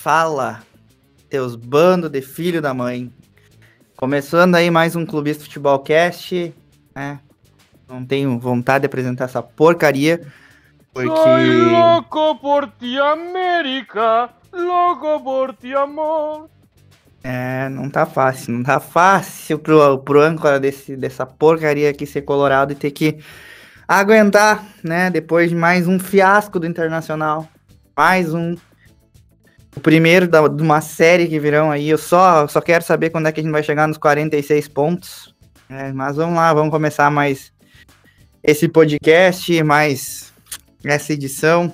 Fala, teus bandos de filho da mãe. Começando aí mais um Clubista Futebol Cast, né? Não tenho vontade de apresentar essa porcaria, porque... Soy loco por ti, América. Loco por ti, amor. É, não tá fácil, não tá fácil pro, pro âncora desse, dessa porcaria aqui ser colorado e ter que aguentar, né? Depois de mais um fiasco do Internacional. Mais um. O primeiro da, de uma série que virão aí. Eu só, só quero saber quando é que a gente vai chegar nos 46 pontos. É, mas vamos lá, vamos começar mais esse podcast, mais essa edição.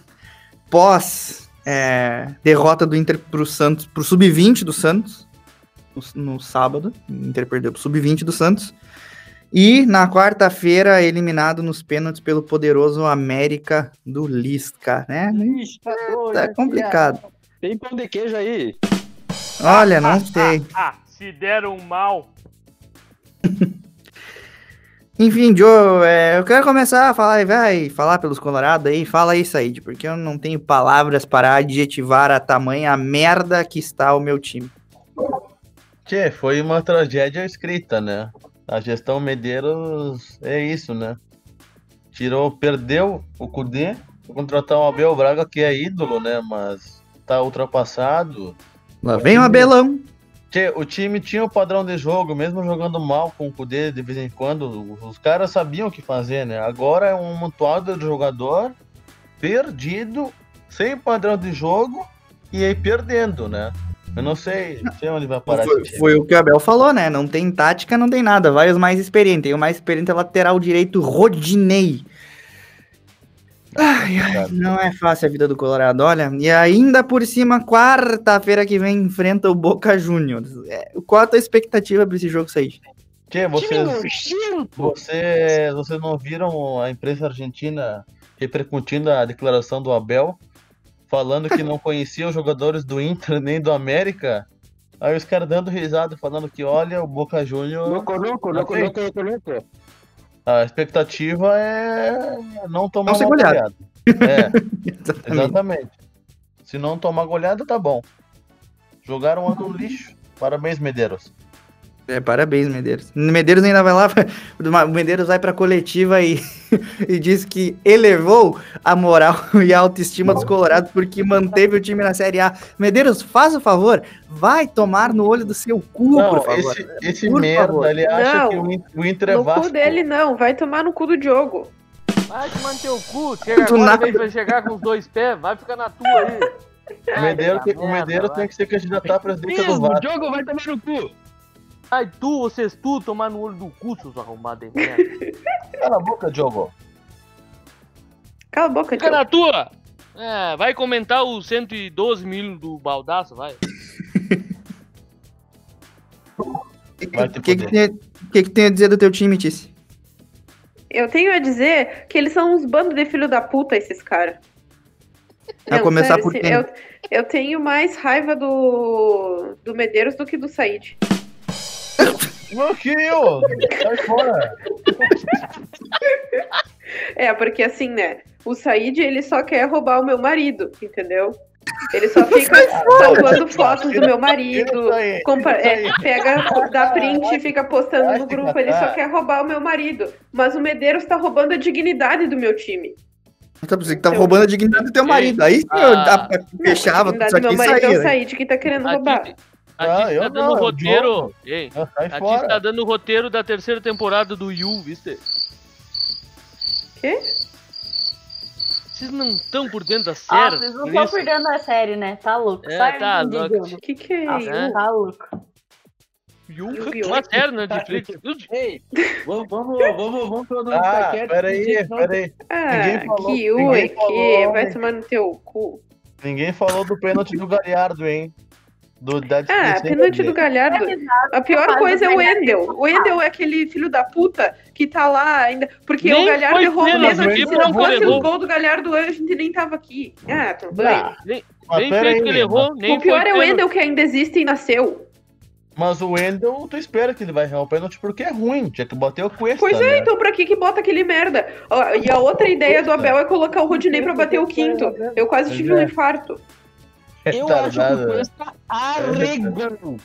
Pós é, derrota do Inter pro Santos, pro Sub-20 do Santos no, no sábado. O Inter perdeu pro Sub-20 do Santos. E na quarta-feira, eliminado nos pênaltis pelo poderoso América do Lisca, né? Ixi, tá Tá aqui, complicado. Ah. Tem pão de queijo aí? Olha, não sei. Ah, se deram mal. Enfim, Joe, é, eu quero começar a falar, vai falar pelos Colorados aí, fala aí, Said, porque eu não tenho palavras para adjetivar a tamanha merda que está o meu time. Tchê, foi uma tragédia escrita, né? A gestão Medeiros é isso, né? Tirou, perdeu o Cudê, contratar o Abel Braga, que é ídolo, né? Mas tá ultrapassado. Lá vem o Abelão. O time tinha o padrão de jogo, mesmo jogando mal com o Cudê de vez em quando, os caras sabiam o que fazer, né? Agora é um montuado de jogador perdido, sem padrão de jogo e aí perdendo, né? Eu não sei, não sei onde vai parar Foi, foi o que o Abel falou, né? Não tem tática, não tem nada. Vai os mais experientes. Tem o mais experiente é lateral direito, Rodinei. Ai, ai, não é fácil a vida do Colorado, olha. E ainda por cima, quarta-feira que vem, enfrenta o Boca Juniors. É, qual a tua expectativa pra esse jogo sair? Tchê, vocês, vocês, vocês não viram a imprensa argentina repercutindo a declaração do Abel, falando que não conhecia os jogadores do Inter nem do América? Aí os caras dando risada, falando que olha, o Boca Juniors. Louco, louco, louco, louco, louco, louco. A expectativa é não tomar Não uma goleada. É, Exatamente. exatamente. Se não tomar goleada, tá bom. Jogaram um no lixo. Parabéns, Medeiros. É, parabéns, Medeiros. Medeiros ainda vai lá, o Medeiros vai pra coletiva e, e diz que elevou a moral e a autoestima dos colorados porque manteve o time na Série A. Medeiros, faz o favor, vai tomar no olho do seu cu, Não, por favor. esse, esse Por merda, favor. ele acha Não. que o Inter é No Vasco. cu dele não, vai tomar no cu do Diogo. Vai te manter o cu. Chega Do agora, nada. chegar com os dois pés. Vai ficar na tua aí. O Medeiros, Ai, tem- o Medeiros merda, tem que ser candidato a presidente do Mesmo, o jogo vai tomar no cu. Ai, tu, vocês tu, tomar no olho do cu, seus arrombados de merda. Cala a boca, Diogo. Cala a boca, Fica Diogo. na tua. É, vai comentar os 112 mil do baldaço, vai. O que, que, que, tem, o que, que tem a dizer do teu time, Tice? Eu tenho a dizer que eles são uns bandos de filho da puta, esses caras. A começar por se- quem? Eu, eu tenho mais raiva do, do Medeiros do que do Said. Bloqueio! Sai fora! É, porque assim, né? O Said, ele só quer roubar o meu marido, entendeu? Ele só fica salvando fotos do meu marido, aí, é, pega, dá print e fica postando no grupo. Ele só quer roubar o meu marido. Mas o Medeiros tá roubando a dignidade do meu time. Tá, você que tá Seu- roubando a dignidade do teu marido. Aí eu Ah. fechava dignidade isso do meu aqui marido é o saía. né? Said que tá querendo roubar. A a Ah, eu tá não, dando é o roteiro. Ei, Ah, a fora! tá dando o roteiro da terceira temporada do Yu, viste? Quê? Vocês não estão por dentro da Ah, série? vocês não por estão isso? perdendo a série, né? Tá louco. É, Sai tá, de que que é Ah, isso? é? Tá louco. Yu-Gi-Oh! Uma série na Netflix. Ei, vamos, vamos, vamos, vamos todo mundo Ah, quieto. peraí, peraí. Ah, Ninguém falou- que ui, ninguém que falou, vai né? tomar no teu cu. Ninguém falou do pênalti do Galhardo, hein? Do, da Ah, pênalti do Galhardo. A pior coisa é o Wendel. O Wendel é aquele filho da puta que tá lá ainda. Porque Nem o Galhardo errou pênalti, pênalti. Se não fosse o gol do Galhardo, a gente nem tava aqui. Ah, tudo bem. Ah, Nem, nem fez que ele errou, nem o pior foi é o. Wendel que ainda existe e nasceu. Mas o Wendel, tu espera que ele vai errar o pênalti porque é ruim. Tinha que bater o Cuesta, Pois é, né? então pra que que bota aquele merda? E a outra ideia do Abel é colocar o Rodinei pra bater o quinto. Eu quase tive um é. infarto. Eu acho que o. Cuesta arregou.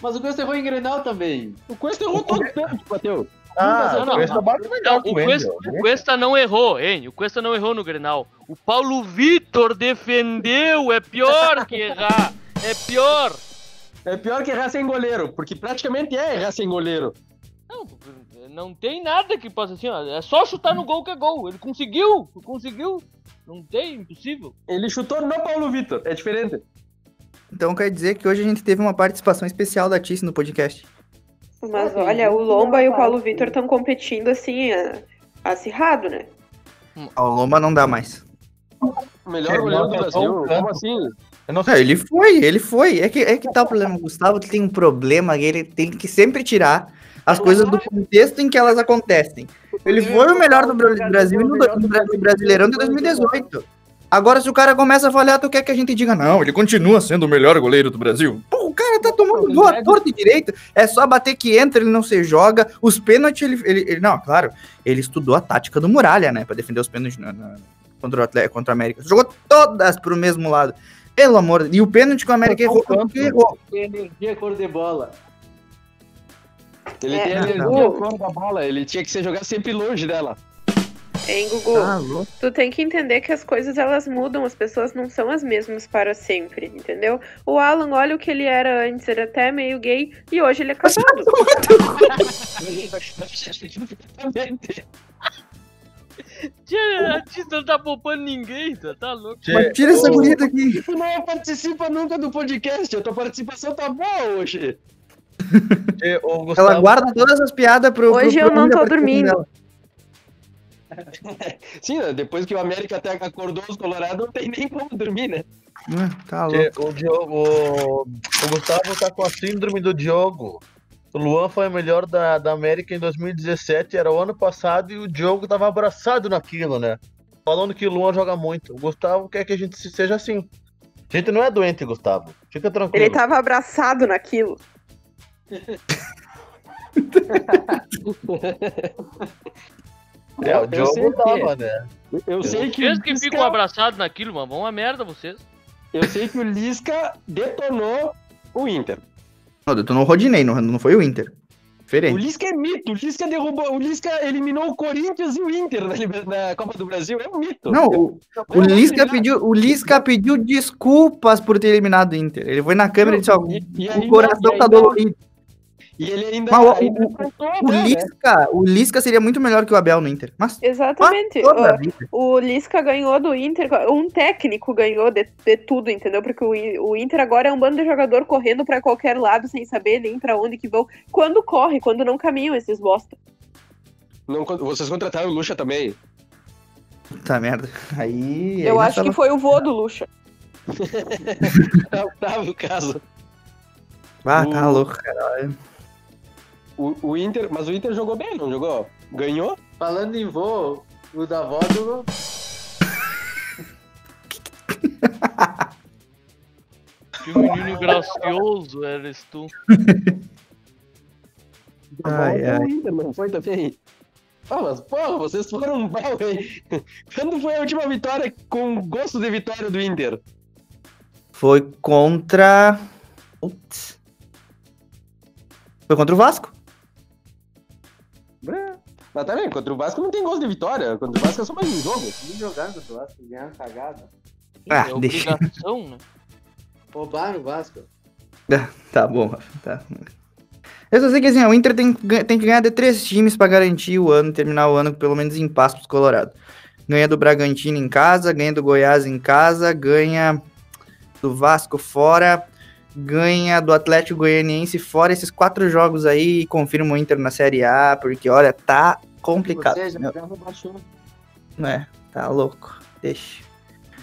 Mas o Cuesta errou em Grenal também. O Cuesta errou todo o tempo que bateu. Ah, Não, não, o Cuesta bate o, Cuesta, o Cuesta não errou, hein? O Cuesta não errou no Grenal. O Paulo Vitor defendeu. É pior que errar. É pior. É pior que errar sem goleiro, porque praticamente é errar sem goleiro. Não, não tem nada que possa assim, ó. É só chutar no gol que é gol. Ele conseguiu, conseguiu. Não tem, impossível. Ele chutou no Paulo Vitor, é diferente. Então quer dizer que hoje a gente teve uma participação especial da Tice no podcast. Mas olha, o Lomba e o Paulo Vitor estão competindo assim, a- acirrado, né? Ao Lomba não dá mais. O melhor Que goleiro do manda Brasil. Como assim? Eu não ele foi, ele foi. É que, é que tá o problema. O Gustavo tem um problema que ele tem que sempre tirar as coisas do contexto em que elas acontecem. Ele foi o melhor do Bra- Brasil no, no Bra- no Brasileirão de 2018. Agora, se o cara começa a falhar, tu quer que a gente diga, não, ele continua sendo o melhor goleiro do Brasil. Pô, o cara tá tomando gol à torta e direito. É só bater que entra, ele não se joga. Os pênaltis, ele, ele, ele- Não, claro, ele estudou a tática do Muralha, né? Pra defender os pênaltis na- na- contra o Atlético, contra o América. Jogou todas pro mesmo lado. Pelo amor de E o pênalti que o América errou, errou. Energia cor de bola. Ele É, tem a não, energia não. cor da bola, ele tinha que ser jogar sempre longe dela. Hein, Gugu? Ah, louco. Tu tem que entender que as coisas elas mudam, as pessoas não são as mesmas para sempre, entendeu? O Alan, olha o que ele era antes, era até meio gay, e hoje ele é casado. Tia, a Tista não tá poupando ninguém, tá, tá louco. Mas tira essa guria daqui. Tu não participa nunca do podcast, a tua participação tá boa hoje. Gustavo, Ela guarda todas as piadas pro. Hoje pro eu não tô dormindo. Sim, depois que o América até acordou os Colorados, não tem nem como dormir, né? Tá louco. O, Diogo, o, o Gustavo tá com a síndrome do Diogo. O Luan foi o melhor da, da América em 2017, era o ano passado, e o Diogo tava abraçado naquilo, né? Falando que o Luan joga muito. O Gustavo quer que a gente se- seja assim. A gente não é doente, Gustavo. Fica tranquilo. Ele tava abraçado naquilo. É, o Eu Diogo sei que- tava, né? Eu sei que, Vocês o que Lisca, ficam abraçados naquilo, mano, vão uma merda vocês. eu sei que o Lisca detonou o Inter. Não, detonou o Rodinei, não, não foi o Inter. O Diferente. Lisca é mito, o Lisca derrubou, o Lisca eliminou o Corinthians e o Inter na, Copa do Brasil, é um mito. Não, o, o Lisca pediu, o Lisca pediu desculpas por ter eliminado o Inter. Ele foi na câmera e disse, ó, E- e o ainda- coração e tá ainda- dolorido. E ele ainda, Mas o- ainda o- O né, né? Lisca, o Lisca seria muito melhor que o Abel no Inter. Mas Exatamente. Ó, vida. O Lisca ganhou do Inter, um técnico ganhou de, de tudo, entendeu? Porque o, o Inter agora é um bando de jogador correndo pra qualquer lado sem saber nem pra onde que vão. Quando corre, quando não caminham esses bosta. Não, vocês contrataram o Lucha também. Puta merda. Aí. Eu aí acho nós que foi o vô do Lucha. Tava o caso. tava- Ah, tá o- louco, cara. O, o Inter, mas o Inter jogou bem, não jogou? Ganhou? Falando em voo, o da avó do. Que menino gracioso eres tu. Ai, ai. o Inter, não foi também? Ah, mas porra, vocês foram mal, hein? Quando foi a última vitória com gosto de vitória do Inter? Foi contra. Putz. Foi contra o Vasco. Mas tá vendo, contra o Vasco não tem gosto de vitória. Contra o Vasco é só mais um jogo. Nem jogando do Vasco, ganharam cagada. Ah, é deixa. obrigação, né? Roubaram o Vasco. Tá bom, Rafa, tá. Eu só sei que assim, o Inter tem, tem que ganhar de três times pra garantir o ano, terminar o ano pelo menos em paz pros Colorado. Ganha do Bragantino em casa, ganha do Goiás em casa, ganha do Vasco fora ganha do Atlético Goianiense fora esses quatro jogos aí e confirma o Inter na Série A, porque olha, tá complicado. Ou seja, rebaixou. é, tá louco. Deixa.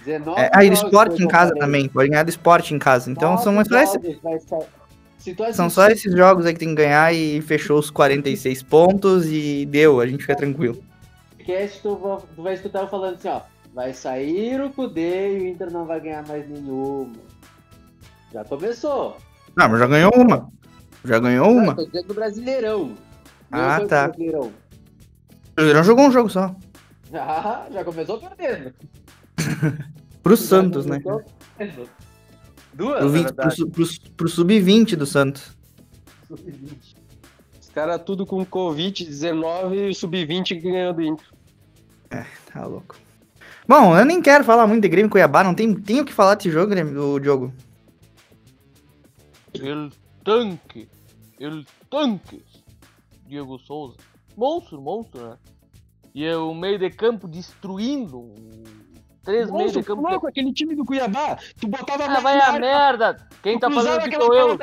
19 É, aí do esporte em casa também, pode ganhar do esporte em casa. Então Nove são só, esses, são só esses jogos aí que tem que ganhar e fechou os 46 pontos e deu, a gente fica tranquilo. tu, va- tu vai escutar eu falando assim, ó. Vai sair o Cudê e o Inter não vai ganhar mais nenhuma. Já começou. Não, mas já ganhou uma. Já ganhou uma. tô dizendo do Brasileirão. Ah, foi tá. Brasileirão. O Brasileirão jogou um jogo só. Já, já começou perdendo. Pro Já Santos, né? perdendo. Duas, Pro, na 20 pro, pro, pro sub-20 do Santos. Os caras tudo com Covid-19 e o sub-20 que ganhou do Inter. Tá louco. Bom, eu nem quero falar muito de Grêmio Cuiabá, não tem, tem o que falar desse jogo, Grêmio, do Diogo. El tanque. El tanque. Diego Souza. Monstro, monstro, né? E é o meio de campo destruindo. Três meios de campo. louco, aquele time do Cuiabá, tu botava Ah, vai a merda! Quem tá falando aqui sou eu.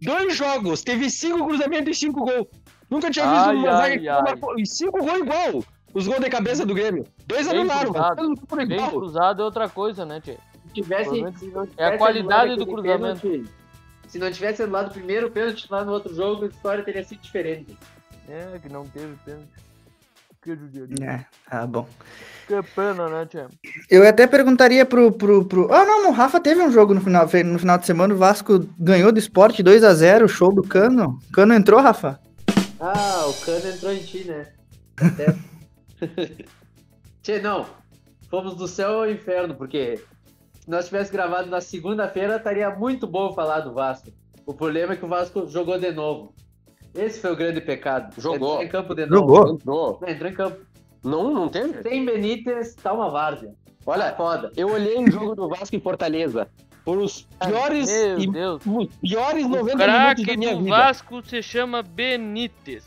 Dois jogos, teve cinco cruzamentos e cinco gols. Nunca tinha visto Ai, uma ai, zaga ai. marcou- e cinco gols igual. Os gols de cabeça do Grêmio. Dois Bem anularam, Bem cruzado é outra coisa, né, Tchê? Se tivesse, se não é a tivesse qualidade do cruzamento. pênalti, se não tivesse anulado o primeiro pênalti lá no outro jogo, a história teria sido diferente. É, que não teve pênalti. Que judiaria. É, tá bom. Que pena, né, Tchê? Eu até perguntaria pro, pro, pro. Ah, não, o Rafa teve um jogo no final, no final de semana. O Vasco ganhou do esporte 2x0, show do Cano. Cano entrou, Rafa? Ah, o Cano entrou em ti, né? Até... Tchê, não. Fomos do céu ao inferno, porque nós tivéssemos gravado na segunda-feira, estaria muito bom falar do Vasco. O problema é que o Vasco jogou de novo. Esse foi o grande pecado. Jogou. Entrou em campo de novo. Jogou. Entrou. Não, entrou em campo. Não, não teve? Sem Benítez, tá uma várzea. Olha, Tá foda. eu olhei o jogo do Vasco em Fortaleza. Foram os piores, Meu e, os piores O 90 minutos da minha do vida. Vasco se chama Benítez.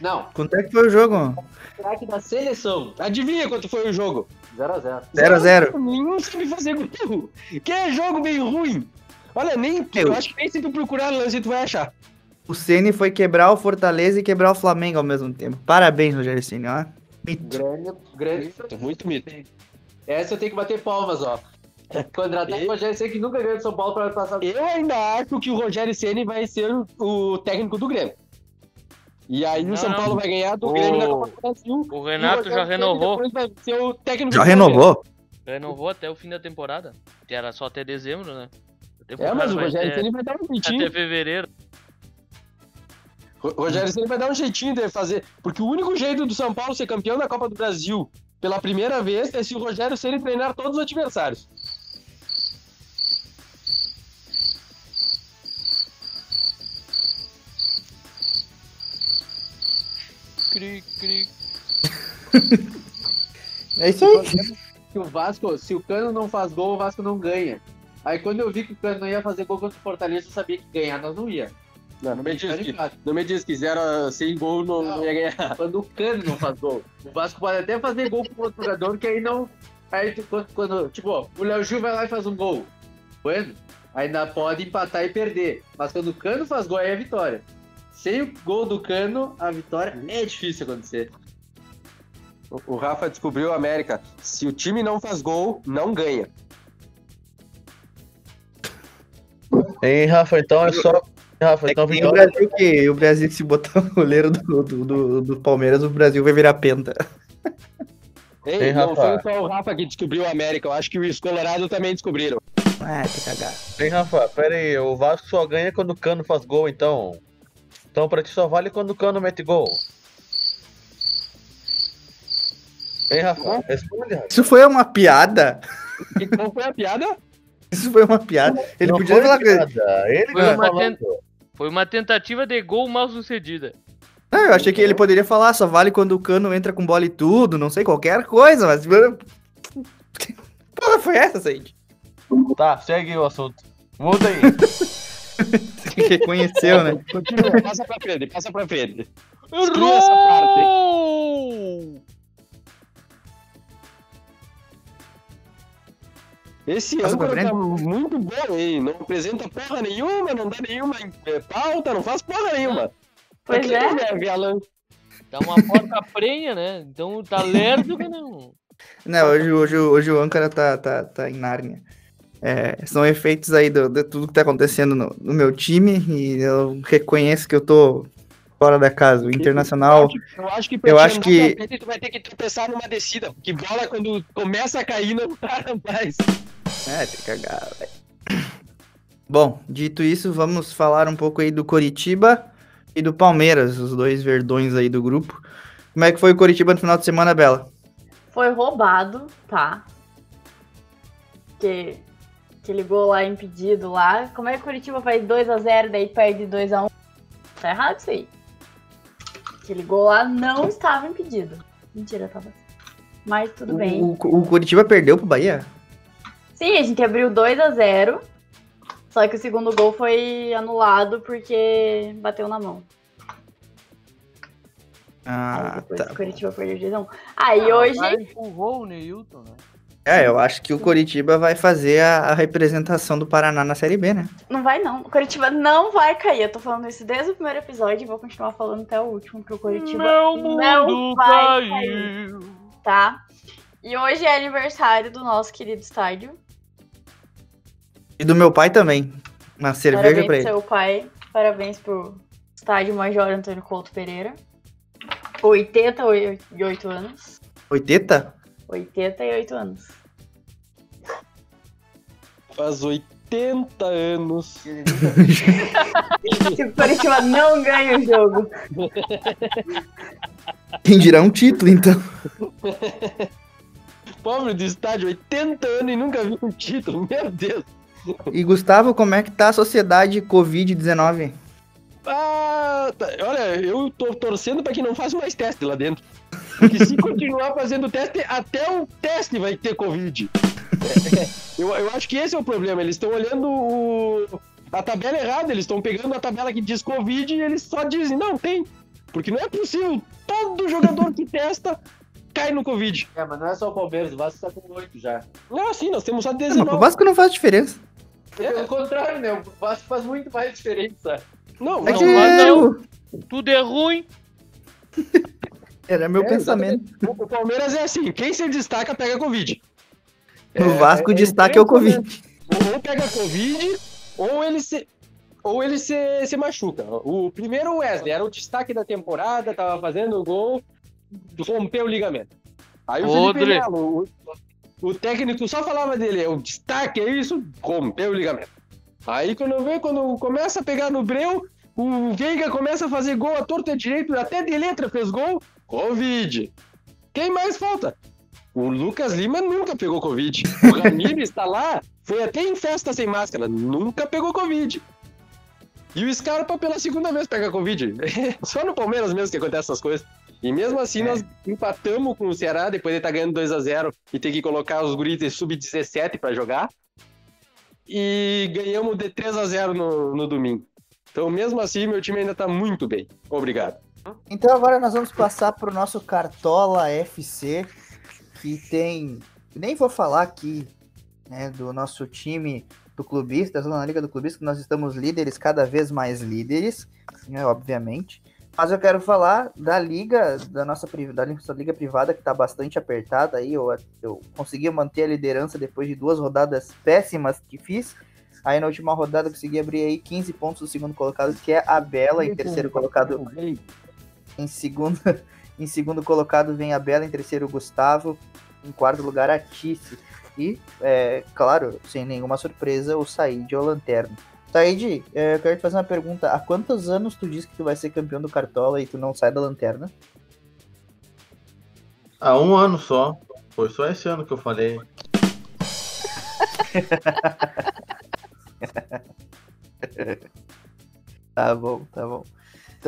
Não, Quanto é que foi o jogo? craque da seleção. Adivinha quanto foi o jogo? 0x0. 0x0. Nenhum sabe fazer gol. Que é jogo bem ruim. Olha, nem Eu- eu acho que nem se tu procurar lance tu vai achar. O Ceni foi quebrar o Fortaleza e quebrar o Flamengo ao mesmo tempo. Parabéns, Rogério Ceni, ó. Mito. Grande, grande. Muito mito. Essa eu tenho que bater palmas, ó. Contratar E- o Rogério Ceni que nunca ganhou de São Paulo para passar. Eu ainda acho que o Rogério Ceni vai ser o técnico do Grêmio. E aí Não, o São não. Paulo vai ganhar do O- Grêmio na Copa do Brasil. O Renato Rogério já renovou. depois vai ser o técnico Já renovou? Renovou até o fim da temporada. Que era só até dezembro, né? É, mas o Rogério Ceni vai dar um jeitinho. Até fevereiro. O Rogério Ceni vai dar um jeitinho de fazer. Porque o único jeito do São Paulo ser campeão da Copa do Brasil pela primeira vez é se o Rogério Ceni treinar todos os adversários. Cri, cri. É isso aí. Que o Vasco, se o Cano não faz gol, o Vasco não ganha. Aí quando eu vi que o Cano não ia fazer gol contra o Fortaleza, eu sabia que ganhar nós não ia. Não, não me diz que, não me diz que zero sem gol não, não ia ganhar. Quando o Cano não faz gol. O Vasco pode até fazer gol com outro jogador, que aí não. Aí quando, quando- tipo, o Léo Gil vai lá e faz um gol. Bueno, ainda pode empatar e perder. Mas quando o Cano faz gol, aí é vitória. Sem o gol do Cano, a vitória é difícil acontecer. O, Rafa descobriu a América. Se o time não faz gol, não ganha. Hein, Rafa, então é só. Rafa, É então que nem o. Brasil que o Brasil que se botar o goleiro do, do, do, do Palmeiras, o Brasil vai virar penta. Ei, Ei, não Rafa. foi só o Rafa que descobriu a América. Eu acho que os Colorado também descobriram. Ah, que cagada. Hein, Rafa, pera aí, o Vasco só ganha quando o Cano faz gol, então. Então pra ti só vale quando o Cano mete gol. Hein, Rafa? Responde, Rafa. Isso foi uma piada? Qual foi a piada? Isso foi uma piada? Ele Não podia foi falar que. piada, Ele Foi uma. Foi uma tentativa de gol mal sucedida. Não, eu achei que ele poderia falar, só vale quando o cano entra com bola e tudo, não sei, qualquer coisa, mas. Porra, foi essa, Said? Tá, segue o assunto. Muda aí. Que reconheceu, né? Continua, passa pra frente, passa pra frente. Exclui essa parte. Errou! Esse Passa âncora tá frente. muito bom, hein? Não apresenta porra nenhuma, não dá nenhuma eh, pauta, não faz porra nenhuma. Pois Pra é. serve, Alan? Tá uma porca prenha, né? Então tá lerdo que não. Não, hoje, hoje, hoje o âncora tá, tá, tá em Nárnia. É, são efeitos aí do, de tudo que tá acontecendo no, no meu time e eu reconheço que eu tô fora da casa. O Internacional. Eu acho que pra Eu te acho que- frente, tu vai ter que tropeçar numa descida, porque bola quando começa a cair não para mais. É, tem que cagar, velho. Bom, dito isso, vamos falar um pouco aí do Coritiba e do Palmeiras, os dois verdões aí do grupo. Como é que foi o Coritiba no final de semana, Bela? Foi roubado, tá? Que aquele gol lá impedido lá. Como é que o Curitiba faz 2x0 daí perde 2x1? Tá errado isso aí. Aquele gol lá não estava impedido. Mentira, tava. Mas tudo bem. O, o Coritiba perdeu pro Bahia? Sim, a gente abriu 2x0. Só que o segundo gol foi anulado porque bateu na mão. Aí Ah, depois tá. o Curitiba perdeu 2x1. Aí hoje. Aí empurrou o Neilton, né? É, eu acho que o Coritiba vai fazer a, a representação do Paraná na Série B, né? Não vai não. O Curitiba não vai cair. Eu tô falando isso desde o primeiro episódio e vou continuar falando até o último, que o Curitiba Meu não mundo vai caiu. tá? E hoje é aniversário do nosso querido estádio. E do meu pai também. Uma cerveja Parabéns pra ele. seu pai. Parabéns pro estádio Major Antônio Couto Pereira. 88 anos. 80? 88 anos. Faz 80 anos. Se o Curitiba não ganha o jogo. Quem dirá um título, então. Pobre do estádio, 80 anos e nunca viu um título, meu Deus. E Gustavo, como é que tá a sociedade Covid-19? Ah, tá. olha, eu tô torcendo pra que não faça mais teste lá dentro. Porque se continuar fazendo teste, até o teste vai ter Covid. Eu, eu acho que esse é o problema. Eles estão olhando o- a tabela errada, eles estão pegando a tabela que diz Covid e eles só dizem, não, tem. Porque não é possível. Todo jogador que testa cai no Covid. É, mas não é só o Palmeiras, o Vasco tá com 8 já. Não, sim, nós temos só Não, mas 19. o Vasco não faz diferença. Pelo contrário, né? O Vasco faz muito mais diferença. Não, É não, que eu- Tudo é ruim. Era meu É, pensamento. O o Palmeiras é assim, quem se destaca pega Covid. No Vasco, o destaque é o Covid. Ou pega Covid, ou ele se. Ou ele se, se machuca. O primeiro Wesley era o destaque da temporada, tava fazendo gol, rompeu o ligamento. Aí o Felipe. Melo, o, o técnico só falava dele, é o destaque, é isso, rompeu o ligamento. Aí quando vê, quando começa a pegar no breu, o Veiga começa a fazer gol a torta direito, até de letra fez gol, Covid. Quem mais falta? O Lucas Lima nunca pegou Covid. O Ramiro está lá, foi até em festa sem máscara, nunca pegou Covid. E o Scarpa pela segunda vez pega Covid. Só no Palmeiras mesmo que acontece essas coisas. E mesmo assim, nós empatamos com o Ceará, depois de estar ganhando 2 a 0 e ter que colocar os guris de sub-17 para jogar. E ganhamos de 3 a 0 no, no domingo. Então, mesmo assim, meu time ainda tá muito bem. Obrigado. Então agora nós vamos passar pro nosso Cartola FC, que tem. Nem vou falar aqui, né, do nosso time do clubista, da Liga do Clubista, que nós estamos líderes, cada vez mais líderes, né, obviamente. Mas eu quero falar da liga, da nossa, da nossa liga privada, que está bastante apertada aí. Eu, eu consegui manter a liderança depois de duas rodadas péssimas que fiz. Aí na última rodada eu consegui abrir aí 15 pontos do segundo colocado, que é a Bela, em terceiro colocado em segundo, em segundo colocado vem a Bela, em terceiro o Gustavo, em quarto lugar a Tice. E, é, claro, sem nenhuma surpresa, o Said é o Lanterna. Said, é, eu quero te fazer uma pergunta. Há quantos anos tu diz que tu vai ser campeão do Cartola e tu não sai da Lanterna? Há um ano só. Foi só esse ano que eu falei. Tá bom, tá bom.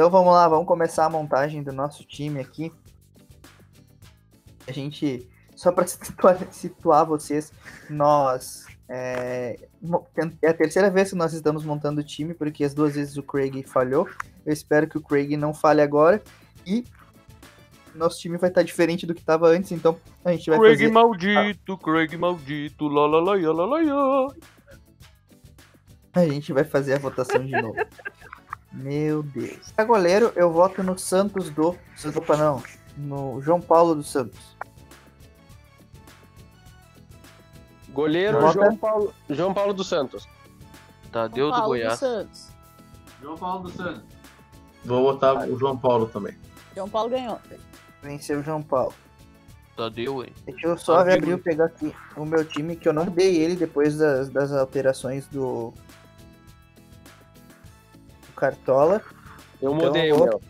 Então vamos lá, vamos começar a montagem do nosso time aqui. A gente, só para situar, situar vocês, nós. É, é a terceira vez que nós estamos montando o time, porque as duas vezes o Craig falhou. Eu espero que o Craig não falhe agora. E nosso time vai estar diferente do que tava antes, então a gente vai Craig fazer. maldito, Craig maldito, lá lá. A gente vai fazer a votação de novo. Meu Deus. Pra goleiro, eu voto no Santos do. Opa, não. No João Paulo dos Santos. Goleiro Vota. João Paulo, João Paulo dos Santos. Tadeu do Paulo Goiás. Santos. João Paulo dos Santos. Vou botar o João Paulo também. João Paulo ganhou. Venceu o João Paulo. Tadeu, hein? Deixa eu só Amigo. abrir e pegar aqui o meu time, que eu não dei ele depois das, das alterações do. Cartola. Eu Então, mudei eu o vou- meu.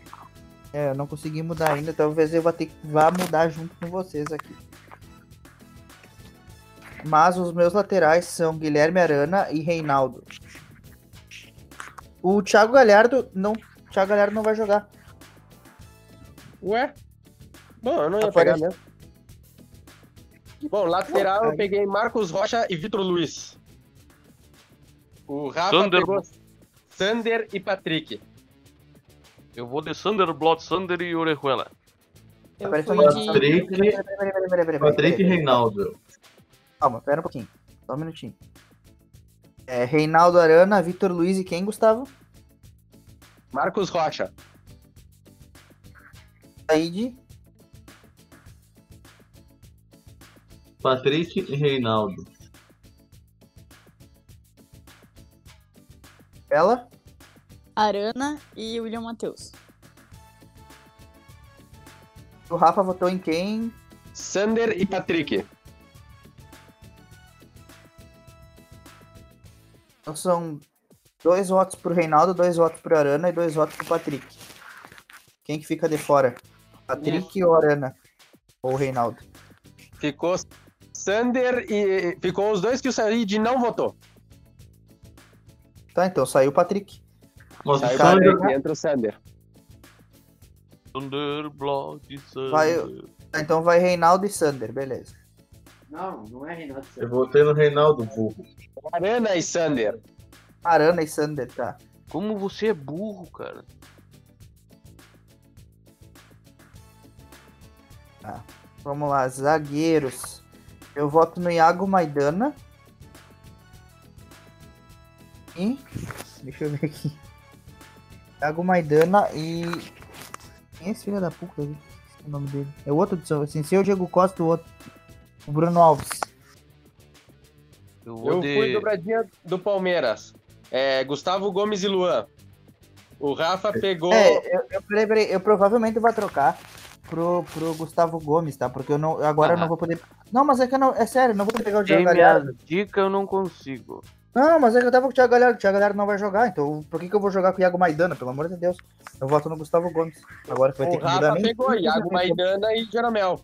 É, eu não consegui mudar ainda, talvez eu vá ter que vá mudar junto com vocês aqui. Mas os meus laterais são Guilherme Arana e Reinaldo. O Thiago Galhardo não, o Thiago Galhardo não vai jogar. Ué? Bom, eu não ia Aparece- pegar mesmo. Bom, lateral eu peguei Marcos Rocha e Vitor Luiz. O Rafa Sander. pegou Sander e Patrick. Eu vou de Sander, Blot, Sander e Orejuela. Eu fui uma- de... Patrick, Peraí, peraí, peraí, peraí, peraí, peraí, Patrick e peraí. Reinaldo. Calma, pera um pouquinho. Só um minutinho. É, Reinaldo Arana, Vitor Luiz e quem, Gustavo? Marcos Rocha. Said, Patrick e Reinaldo. Ela, Arana e William Matheus. o Rafa votou em quem? Sander e Patrick. Então são dois votos pro Reinaldo, dois votos pro Arana e dois votos pro Patrick. Quem que fica de fora? Patrick ou Arana? Ou Reinaldo? Ficou Sander e. Ficou os dois que o Said não votou. Tá, então saiu o Patrick. Mas o Aí o Sander, Patrick entra o Sander. Sander, Blot, Sander. Vai, Tá, então vai Reinaldo e Sander, beleza. Não, não é Renato eu Santos. votei no Reinaldo burro. Arana e Sander. Arana e Sander, tá. Como você é burro, cara. Vamos lá, zagueiros. Eu voto no Iago Maidana. E. Deixa eu ver aqui. Iago Maidana e. Quem é esse filho da puta ali? Esqueci o nome dele. É o outro do São Assim, se o Diego Costa, o outro. O Bruno Alves. Eu vou Eu de. fui dobradinha do Palmeiras. É, Gustavo Gomes e Luan. O Rafa pegou. É, eu, eu, peraí, peraí, eu provavelmente vou trocar pro, pro Gustavo Gomes, tá? Porque eu não, agora eu não Ah. vou poder. Não, mas é que eu não. É sério, eu não vou poder pegar o Thiago Galhardo. dica, eu não consigo. Não, mas é que eu tava com o Thiago Galhardo. O Thiago Galhardo não vai jogar, então por que, que eu vou jogar com o Iago Maidana? Pelo amor de Deus. Eu voto no Gustavo Gomes. Agora que vai ter que mudar Rafa nem. pegou Iago Maidana e Jeromel.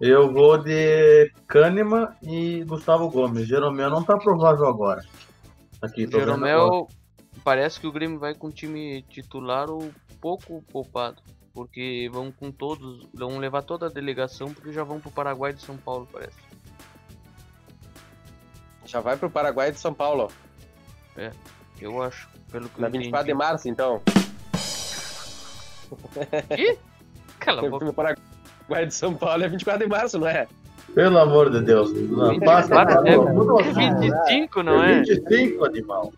Eu vou de Kahneman e Gustavo Gomes. Jeromel não tá provável agora. Aqui, tô. Jeromel, parece que o Grêmio vai com o time titular ou pouco poupado. Porque vão com todos, vão levar toda a delegação porque já vão pro Paraguai de São Paulo, parece. Já vai pro Paraguai de São Paulo. Eu acho, pelo que Na eu 24 de entendi. março, então. Cala a boca. No Paraguai de São Paulo é 24 de março, não é? Pelo amor de Deus. Não, passa, é, é 25, não é? 25, animal.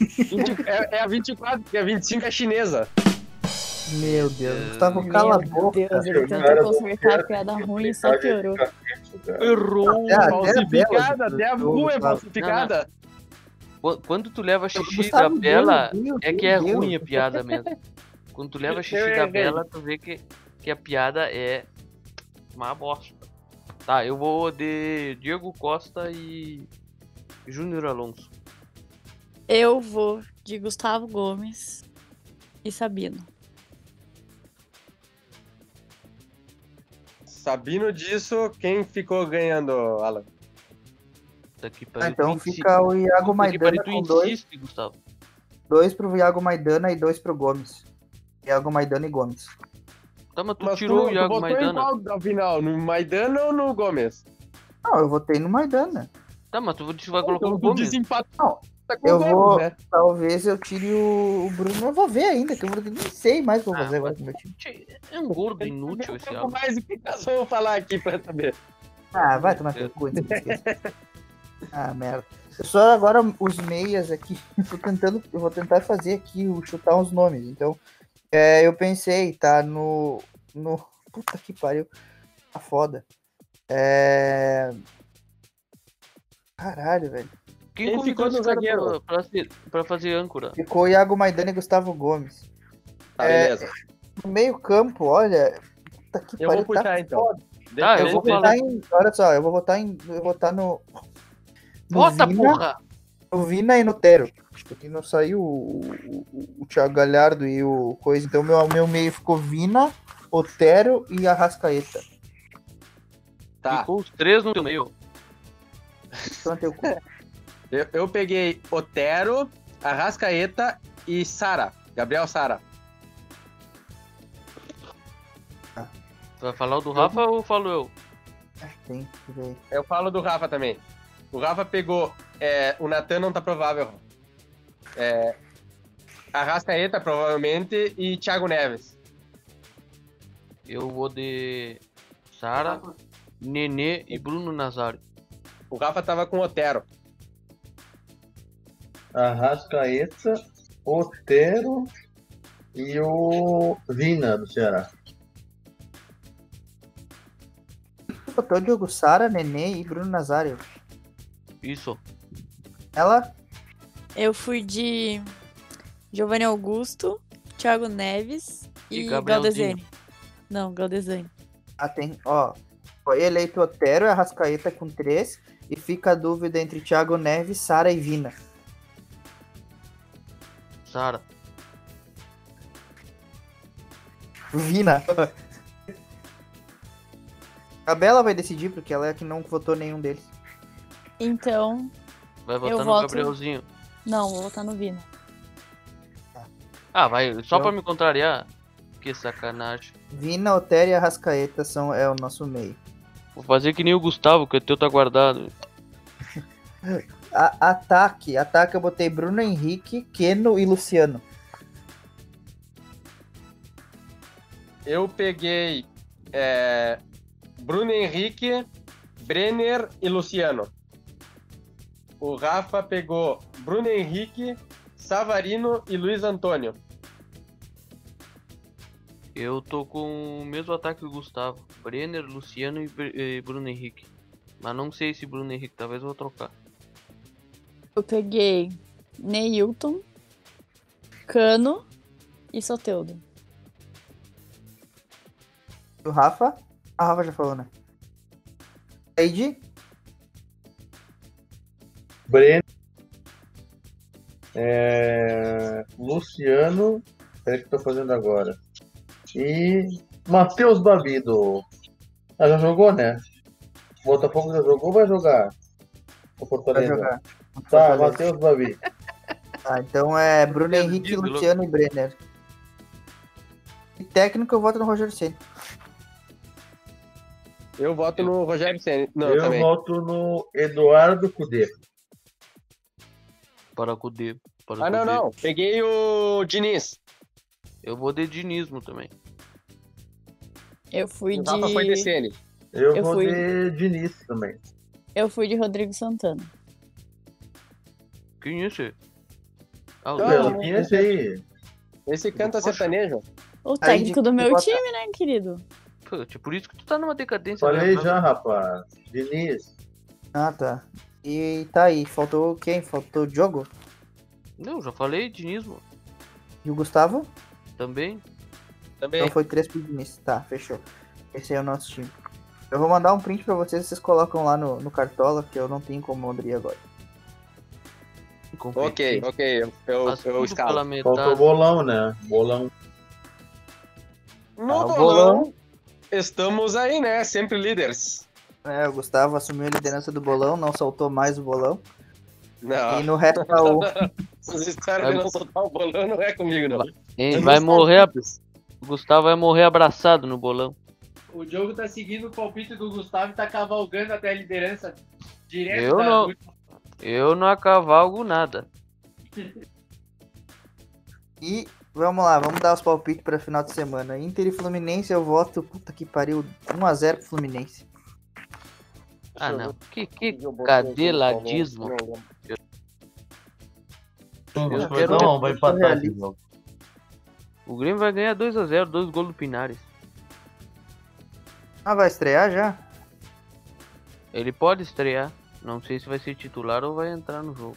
20 é, é a 24, porque a 25 é chinesa. Meu Deus. É, Gustavo, cala a boca. Deus, ele tentou consertar a piada ruim e só piorou. Errou. Até falsificada, até a Bu é falsificada. Qu- Quando tu leva xixi Gustavo, da Bela, meu é que meu é Deus. ruim a piada mesmo. Quando tu leva xixi da. Bela, tu vê que, que a piada é uma bosta. Tá, eu vou de Diego Costa e Júnior Alonso. Eu vou de Gustavo Gomes e Sabino. Sabino disso, quem ficou ganhando, Alan? Daqui para Ah, então fica o Iago Maidana tu com dois. insiste, Gustavo. Dois pro Iago Maidana e dois pro Gomes. Iago Maidana e Gomes. Tá, mas tu Mas tirou tu, o Iago tu votou em Maidana. qual final? No Maidana ou no Gomes? Não, eu votei no Maidana. Tá, mas tu tu vai colocar Então o Gomes. desempatou. Tá com Eu vou- né? Talvez eu tire o, o Bruno. Eu vou ver ainda, que eu vou- nem sei mais o que eu vou Ah, fazer agora com o meu time. É um gordo inútil esse álbum. mais do que nós vamos falar aqui pra saber. Ah, vai tomar teu cu. Ah, merda. Eu só agora os meias aqui. Tô tentando. Eu vou tentar fazer aqui, o- chutar uns nomes. Então, é, eu pensei, tá no. no puta que pariu. Tá foda. É. Caralho, velho. Quem, convidou ficou no zagueiro? pra, pra, pra fazer âncora? Ficou Iago Maidana e Gustavo Gomes. Tá, É, beleza. No meio-campo, olha. Puta que Eu pariu. vou tá puxar então. foda. Ah, eu vou votar falar. em. Olha só, eu vou votar em. Eu vou votar no. no Bota, Vina, porra! No Vina e no Tero. Porque não saiu o, o, o Thiago Galhardo e o coisa. Então meu, meu meio ficou Vina, Otero e Arrascaeta. Tá. Ficou os três no teu meio. Então teu cu. Eu, eu peguei Otero, Arrascaeta e Sara. Gabriel Sara. Tu vai falar o do Rafa ou falo eu? Tem que ver. Eu falo do Rafa também. O Rafa pegou. é, o Natan não tá provável. É, Arrascaeta, provavelmente, e Thiago Neves. Eu vou de Sara, Nenê e Bruno Nazário. O Rafa tava com Otero. Arrascaeta, Otero e o Vina do Ceará. Botou Diogo Sara, Nenê e Bruno Nazário. Isso. Ela. Eu fui de Giovanni Augusto, Thiago Neves E e. Galdesani. Não, Galdesani. Ah, tem. Ó. Foi eleito Otero e Arrascaeta com três. E fica a dúvida entre Thiago Neves, Sara e Vina. Sara. Vina. A Bela vai decidir, porque ela é a que não votou nenhum deles. Então, Vai votar Eu no voto- Gabrielzinho. não, vou votar no Vina. Ah, vai, só Eu- pra me contrariar. Que sacanagem. Vina, Otero e Arrascaeta são, é o nosso meio. Vou fazer que nem o Gustavo, que o teu tá guardado. A- ataque. Ataque eu botei Bruno Henrique, Keno e Luciano. Eu peguei é, Bruno Henrique, Brenner e Luciano. O Rafa pegou Bruno Henrique, Savarino e Luiz Antônio. Eu tô com o mesmo ataque do Gustavo. Brenner, Luciano e, Br- e Bruno Henrique. Mas não sei se Bruno Henrique, talvez eu vou trocar. Eu peguei Neilton, Cano e Soteudo. O Rafa. A Rafa já falou, né? Eide. Breno. É, Luciano. Peraí que eu tô fazendo agora. E Matheus Babido. Ah, já jogou, né? Botafogo já jogou ou vai jogar? O Vai jogar. Tá. Matheus Babi. Tá, então é Bruno Henrique. Luciano e Brenner. E técnico eu voto no Rogério Ceni. Eu voto no Rogério Senna. Não, eu também. voto no Eduardo Cudê. Para Cudê. Para Ah, não, Cudê. não. Peguei o Diniz. Eu vou de dinismo também. Eu fui O Rafa foi de de. Sene. Eu, Eu vou fui- de Diniz também. Eu fui de Rodrigo Santana. Quem é esse? Ah, o Ah, Pelo Zé. que esse aí. Esse canta sertanejo. O técnico do meu bota- time, né, querido? Putz, por isso que tu tá numa decadência. Falei né? já, rapaz. Diniz. Ah, tá. E tá aí. Faltou quem? Faltou o Diogo? Não, já falei dinismo. E o Gustavo? Também. Também. Então foi três pro Diniz. Tá, fechou. Esse aí é o nosso time. Eu vou mandar um print pra vocês, vocês colocam lá no, no Cartola, que eu não tenho como abrir agora. Ok, ok. Eu, eu, escalo. Faltou o bolão, né? Bolão. No Ah, bolão, bolão. estamos aí, né? Sempre líderes. É, o Gustavo assumiu a liderança do bolão, não soltou mais o bolão. Não, E no resto tá o. essas histórias de não soltar o bolão não é comigo, não. Eu vai morrer. O Gustavo vai morrer abraçado no bolão. O Diogo tá seguindo o palpite do Gustavo e tá cavalgando até a liderança direto Eu da não. Eu não acavalgo nada. E vamos lá, vamos dar os palpites para final de semana. Inter e Fluminense, eu voto, puta que pariu, 1x0 pro Fluminense. Ah, não. Que, que cadeladismo. Eu quero Não, vai empatar esse realista. jogo. O Grêmio vai ganhar 2x0, dois gols do Pinares. Ah, vai estrear já? Ele pode estrear. Não sei se vai ser titular ou vai entrar no jogo.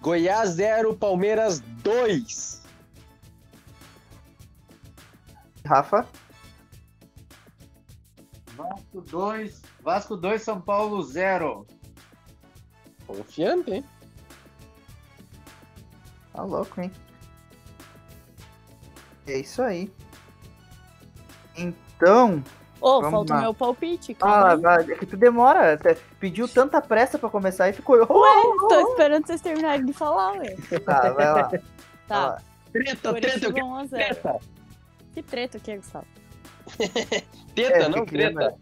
Goiás 0, Palmeiras 2. Rafa? Vasco 2, Vasco 2, São Paulo 0. Confiante, hein? Tá louco, hein? É isso aí. Então. Ô, Vamos falta o meu palpite, calma Ah, é que tu demora. Pediu tanta pressa pra começar e ficou. Ué, tô esperando vocês terminarem de falar, ué. Tá, vai lá. Tá, Treta, treta, eu Curitiba quero 1 a 0 treta. Que treta que é, Gustavo? Teta, É, não treta.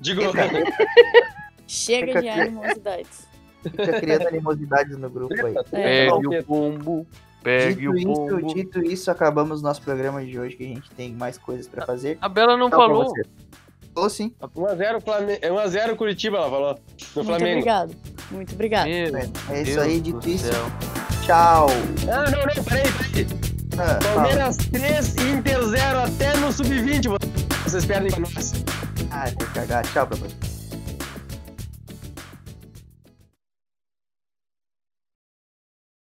Digo, Chega Fica de animosidades. Fica criando animosidades no grupo aí. É, Pegue o pombo. Pegue Dito o isso, pombo. dito isso, acabamos nosso programa de hoje, que a gente tem mais coisas pra fazer. A Bela não Tchau falou. Falou sim. 1x0 Flamengo. 1x0 Curitiba, ela falou. No muito Flamengo. obrigado. Muito obrigado. Meu É isso Deus aí, dito isso. céu. Tchau. Ah, não, não, peraí, peraí. Ah, fala. Palmeiras 3, Inter 0 até no sub-20. Vocês perdem pra nós. Ah, tem que cagar. Tchau pra você.